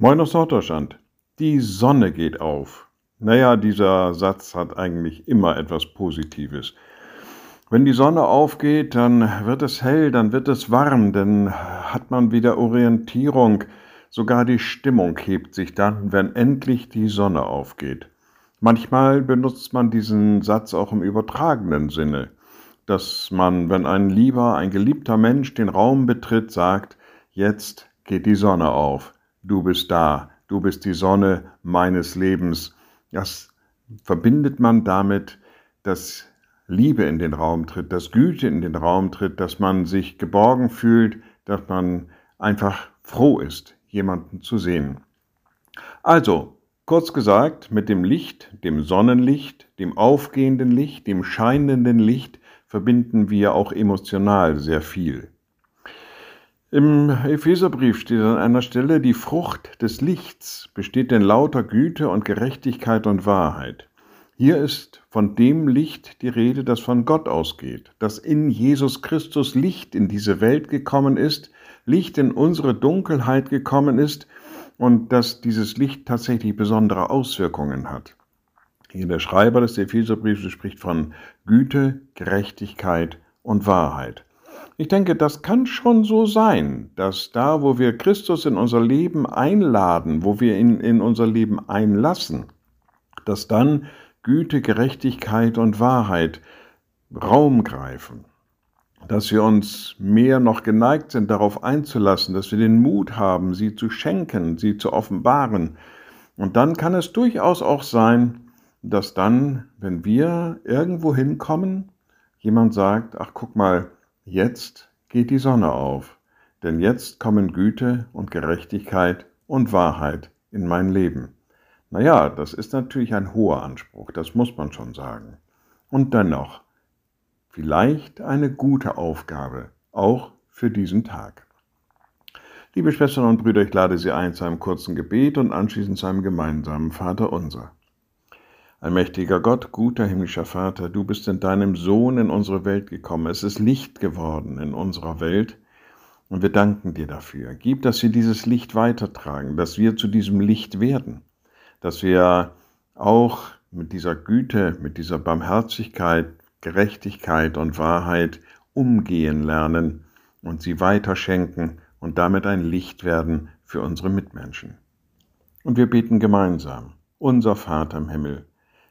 Moin aus Norddeutschland. Die Sonne geht auf. Naja, dieser Satz hat eigentlich immer etwas Positives. Wenn die Sonne aufgeht, dann wird es hell, dann wird es warm, dann hat man wieder Orientierung. Sogar die Stimmung hebt sich dann, wenn endlich die Sonne aufgeht. Manchmal benutzt man diesen Satz auch im übertragenen Sinne, dass man, wenn ein lieber, ein geliebter Mensch den Raum betritt, sagt, jetzt geht die Sonne auf du bist da, du bist die Sonne meines Lebens. Das verbindet man damit, dass Liebe in den Raum tritt, dass Güte in den Raum tritt, dass man sich geborgen fühlt, dass man einfach froh ist, jemanden zu sehen. Also, kurz gesagt, mit dem Licht, dem Sonnenlicht, dem aufgehenden Licht, dem scheinenden Licht verbinden wir auch emotional sehr viel. Im Epheserbrief steht an einer Stelle, die Frucht des Lichts besteht in lauter Güte und Gerechtigkeit und Wahrheit. Hier ist von dem Licht die Rede, das von Gott ausgeht, dass in Jesus Christus Licht in diese Welt gekommen ist, Licht in unsere Dunkelheit gekommen ist und dass dieses Licht tatsächlich besondere Auswirkungen hat. Hier der Schreiber des Epheserbriefs spricht von Güte, Gerechtigkeit und Wahrheit. Ich denke, das kann schon so sein, dass da, wo wir Christus in unser Leben einladen, wo wir ihn in unser Leben einlassen, dass dann Güte, Gerechtigkeit und Wahrheit Raum greifen, dass wir uns mehr noch geneigt sind, darauf einzulassen, dass wir den Mut haben, sie zu schenken, sie zu offenbaren. Und dann kann es durchaus auch sein, dass dann, wenn wir irgendwo hinkommen, jemand sagt, ach guck mal, Jetzt geht die Sonne auf, denn jetzt kommen Güte und Gerechtigkeit und Wahrheit in mein Leben. Naja, das ist natürlich ein hoher Anspruch, das muss man schon sagen. Und dennoch, vielleicht eine gute Aufgabe, auch für diesen Tag. Liebe Schwestern und Brüder, ich lade Sie ein zu einem kurzen Gebet und anschließend zu einem gemeinsamen Vater unser. Allmächtiger Gott, guter himmlischer Vater, du bist in deinem Sohn in unsere Welt gekommen. Es ist Licht geworden in unserer Welt. Und wir danken dir dafür. Gib, dass wir dieses Licht weitertragen, dass wir zu diesem Licht werden, dass wir auch mit dieser Güte, mit dieser Barmherzigkeit, Gerechtigkeit und Wahrheit umgehen lernen und sie weiterschenken und damit ein Licht werden für unsere Mitmenschen. Und wir beten gemeinsam, unser Vater im Himmel,